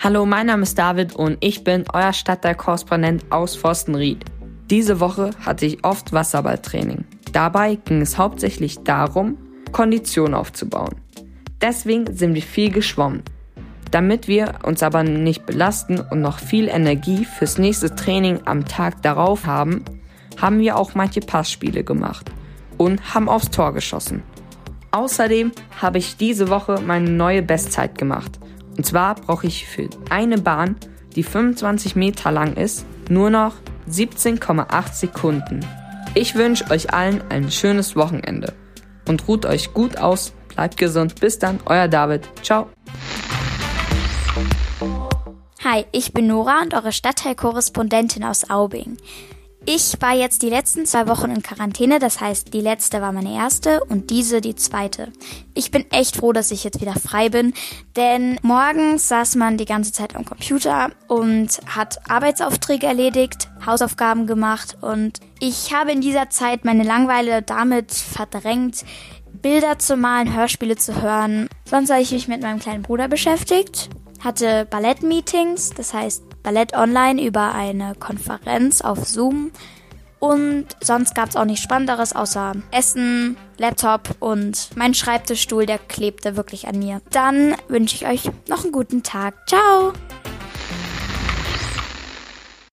Hallo, mein Name ist David und ich bin euer Stadtteilkorrespondent aus Forstenried. Diese Woche hatte ich oft Wasserballtraining. Dabei ging es hauptsächlich darum, Kondition aufzubauen. Deswegen sind wir viel geschwommen. Damit wir uns aber nicht belasten und noch viel Energie fürs nächste Training am Tag darauf haben, haben wir auch manche Passspiele gemacht und haben aufs Tor geschossen. Außerdem habe ich diese Woche meine neue Bestzeit gemacht. Und zwar brauche ich für eine Bahn, die 25 Meter lang ist, nur noch 17,8 Sekunden. Ich wünsche euch allen ein schönes Wochenende und ruht euch gut aus, bleibt gesund. Bis dann, euer David. Ciao. Hi, ich bin Nora und eure Stadtteilkorrespondentin aus Aubing. Ich war jetzt die letzten zwei Wochen in Quarantäne, das heißt, die letzte war meine erste und diese die zweite. Ich bin echt froh, dass ich jetzt wieder frei bin, denn morgens saß man die ganze Zeit am Computer und hat Arbeitsaufträge erledigt, Hausaufgaben gemacht und ich habe in dieser Zeit meine Langweile damit verdrängt, Bilder zu malen, Hörspiele zu hören. Sonst habe ich mich mit meinem kleinen Bruder beschäftigt, hatte Ballettmeetings, das heißt Ballett online über eine Konferenz auf Zoom. Und sonst gab es auch nichts Spannenderes außer Essen, Laptop und mein Schreibtischstuhl, der klebte wirklich an mir. Dann wünsche ich euch noch einen guten Tag. Ciao!